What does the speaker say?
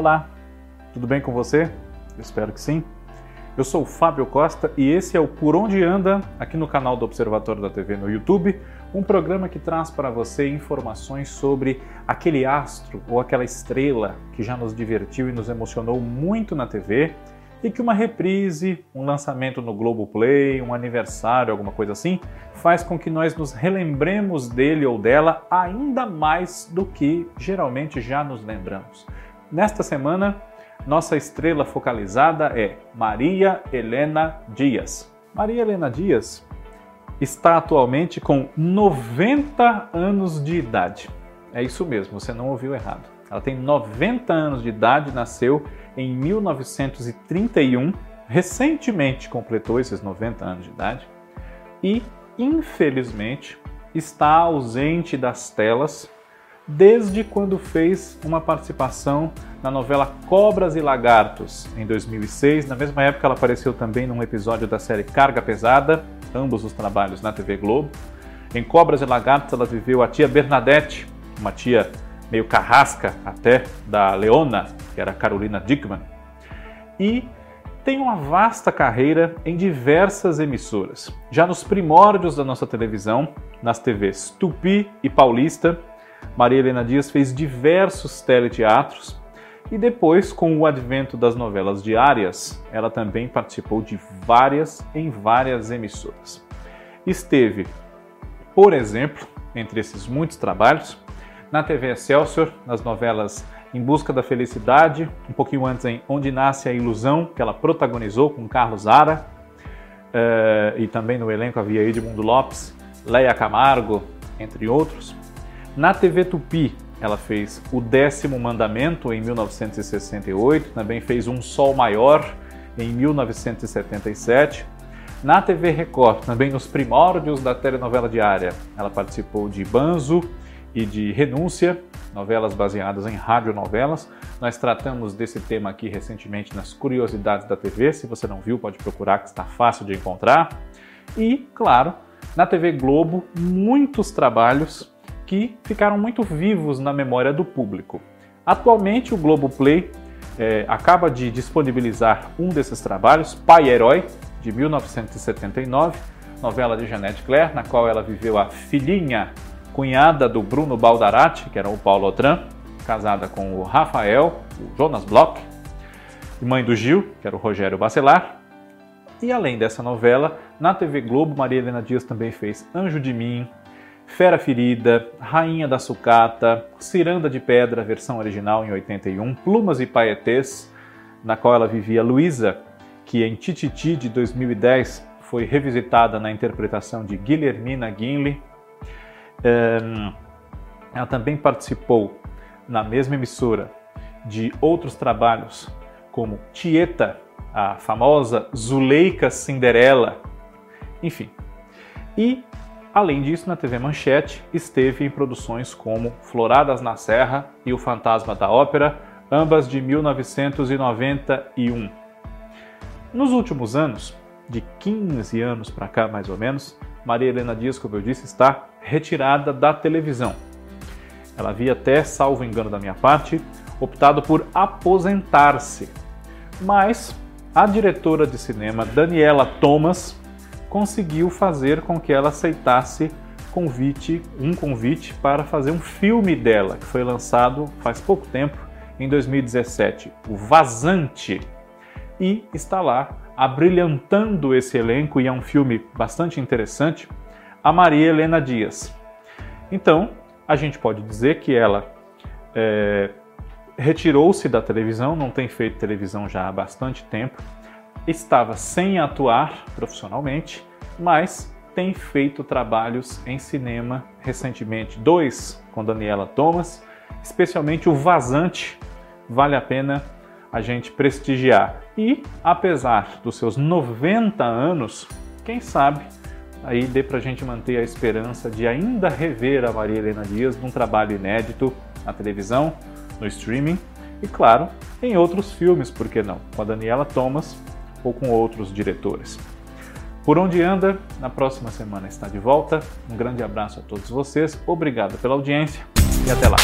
Olá, tudo bem com você? Eu espero que sim. Eu sou o Fábio Costa e esse é o Por Onde Anda, aqui no canal do Observatório da TV no YouTube, um programa que traz para você informações sobre aquele astro ou aquela estrela que já nos divertiu e nos emocionou muito na TV e que uma reprise, um lançamento no Globoplay, um aniversário, alguma coisa assim, faz com que nós nos relembremos dele ou dela ainda mais do que geralmente já nos lembramos. Nesta semana, nossa estrela focalizada é Maria Helena Dias. Maria Helena Dias está atualmente com 90 anos de idade. É isso mesmo, você não ouviu errado. Ela tem 90 anos de idade, nasceu em 1931, recentemente completou esses 90 anos de idade e, infelizmente, está ausente das telas desde quando fez uma participação na novela Cobras e Lagartos, em 2006. Na mesma época, ela apareceu também num episódio da série Carga Pesada, ambos os trabalhos na TV Globo. Em Cobras e Lagartos, ela viveu a tia Bernadette, uma tia meio carrasca até, da Leona, que era Carolina Dickman. E tem uma vasta carreira em diversas emissoras. Já nos primórdios da nossa televisão, nas TVs Tupi e Paulista, Maria Helena Dias fez diversos teleteatros e depois, com o advento das novelas diárias, ela também participou de várias em várias emissoras. Esteve, por exemplo, entre esses muitos trabalhos, na TV Excelsior, nas novelas Em Busca da Felicidade, um pouquinho antes em Onde Nasce a Ilusão, que ela protagonizou com Carlos Zara, uh, e também no elenco havia Edmundo Lopes, Leia Camargo, entre outros. Na TV Tupi, ela fez O Décimo Mandamento em 1968, também fez Um Sol Maior em 1977. Na TV Record, também nos primórdios da telenovela diária, ela participou de Banzo e de Renúncia, novelas baseadas em radionovelas. Nós tratamos desse tema aqui recentemente nas Curiosidades da TV. Se você não viu, pode procurar que está fácil de encontrar. E, claro, na TV Globo, muitos trabalhos que ficaram muito vivos na memória do público. Atualmente, o Globoplay é, acaba de disponibilizar um desses trabalhos, Pai Herói, de 1979, novela de Jeanette Claire, na qual ela viveu a filhinha, cunhada do Bruno Baldarati, que era o Paulo Otran, casada com o Rafael, o Jonas Bloch, e mãe do Gil, que era o Rogério Bacelar. E além dessa novela, na TV Globo, Maria Helena Dias também fez Anjo de Mim, Fera Ferida, Rainha da Sucata, Ciranda de Pedra, versão original em 81, Plumas e Paetês, na qual ela vivia Luísa, que em Tititi de 2010 foi revisitada na interpretação de Guilhermina Gimli. Ela também participou na mesma emissora de outros trabalhos, como Tieta, a famosa Zuleika Cinderela, enfim. E Além disso, na TV Manchete, esteve em produções como Floradas na Serra e O Fantasma da Ópera, ambas de 1991. Nos últimos anos, de 15 anos para cá mais ou menos, Maria Helena Dias, como eu disse, está retirada da televisão. Ela havia até, salvo engano da minha parte, optado por aposentar-se. Mas a diretora de cinema Daniela Thomas conseguiu fazer com que ela aceitasse convite, um convite para fazer um filme dela, que foi lançado faz pouco tempo, em 2017, o Vazante. E está lá abrilhantando esse elenco, e é um filme bastante interessante, a Maria Helena Dias. Então, a gente pode dizer que ela é, retirou-se da televisão, não tem feito televisão já há bastante tempo, estava sem atuar profissionalmente, mas tem feito trabalhos em cinema recentemente, dois com Daniela Thomas, especialmente o Vazante, vale a pena a gente prestigiar. E apesar dos seus 90 anos, quem sabe aí dê para a gente manter a esperança de ainda rever a Maria Helena Dias num trabalho inédito na televisão, no streaming e, claro, em outros filmes, por que não? Com a Daniela Thomas ou com outros diretores. Por onde anda, na próxima semana está de volta. Um grande abraço a todos vocês, obrigado pela audiência e até lá.